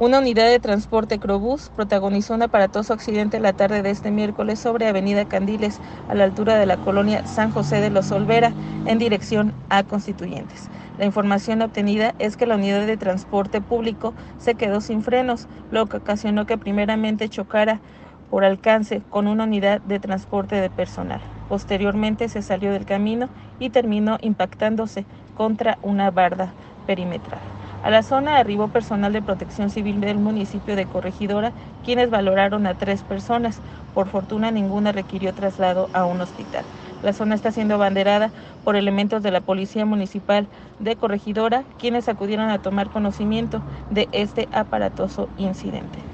Una unidad de transporte Crobús protagonizó un aparatoso accidente la tarde de este miércoles sobre Avenida Candiles, a la altura de la colonia San José de los Olvera, en dirección a Constituyentes. La información obtenida es que la unidad de transporte público se quedó sin frenos, lo que ocasionó que primeramente chocara por alcance con una unidad de transporte de personal. Posteriormente se salió del camino y terminó impactándose contra una barda perimetral. A la zona arribó personal de protección civil del municipio de Corregidora, quienes valoraron a tres personas. Por fortuna ninguna requirió traslado a un hospital. La zona está siendo abanderada por elementos de la Policía Municipal de Corregidora, quienes acudieron a tomar conocimiento de este aparatoso incidente.